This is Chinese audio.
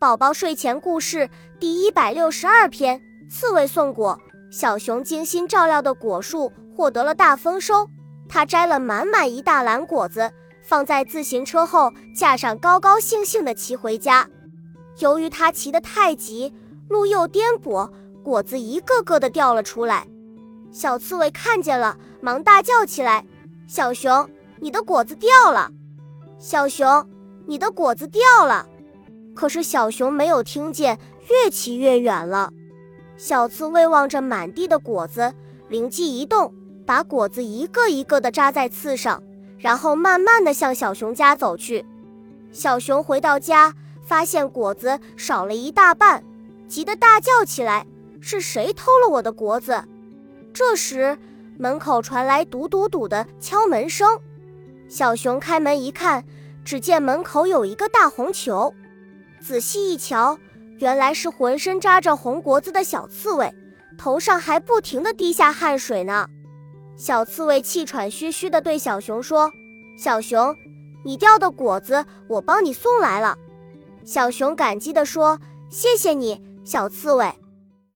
宝宝睡前故事第一百六十二篇：刺猬送果。小熊精心照料的果树获得了大丰收，他摘了满满一大篮果子，放在自行车后架上，高高兴兴地骑回家。由于他骑得太急，路又颠簸，果子一个个的掉了出来。小刺猬看见了，忙大叫起来：“小熊，你的果子掉了！小熊，你的果子掉了！”可是小熊没有听见，越骑越远了。小刺猬望着满地的果子，灵机一动，把果子一个一个的扎在刺上，然后慢慢的向小熊家走去。小熊回到家，发现果子少了一大半，急得大叫起来：“是谁偷了我的果子？”这时，门口传来“嘟嘟嘟”的敲门声。小熊开门一看，只见门口有一个大红球。仔细一瞧，原来是浑身扎着红果子的小刺猬，头上还不停地滴下汗水呢。小刺猬气喘吁吁地对小熊说：“小熊，你掉的果子我帮你送来了。”小熊感激地说：“谢谢你，小刺猬。”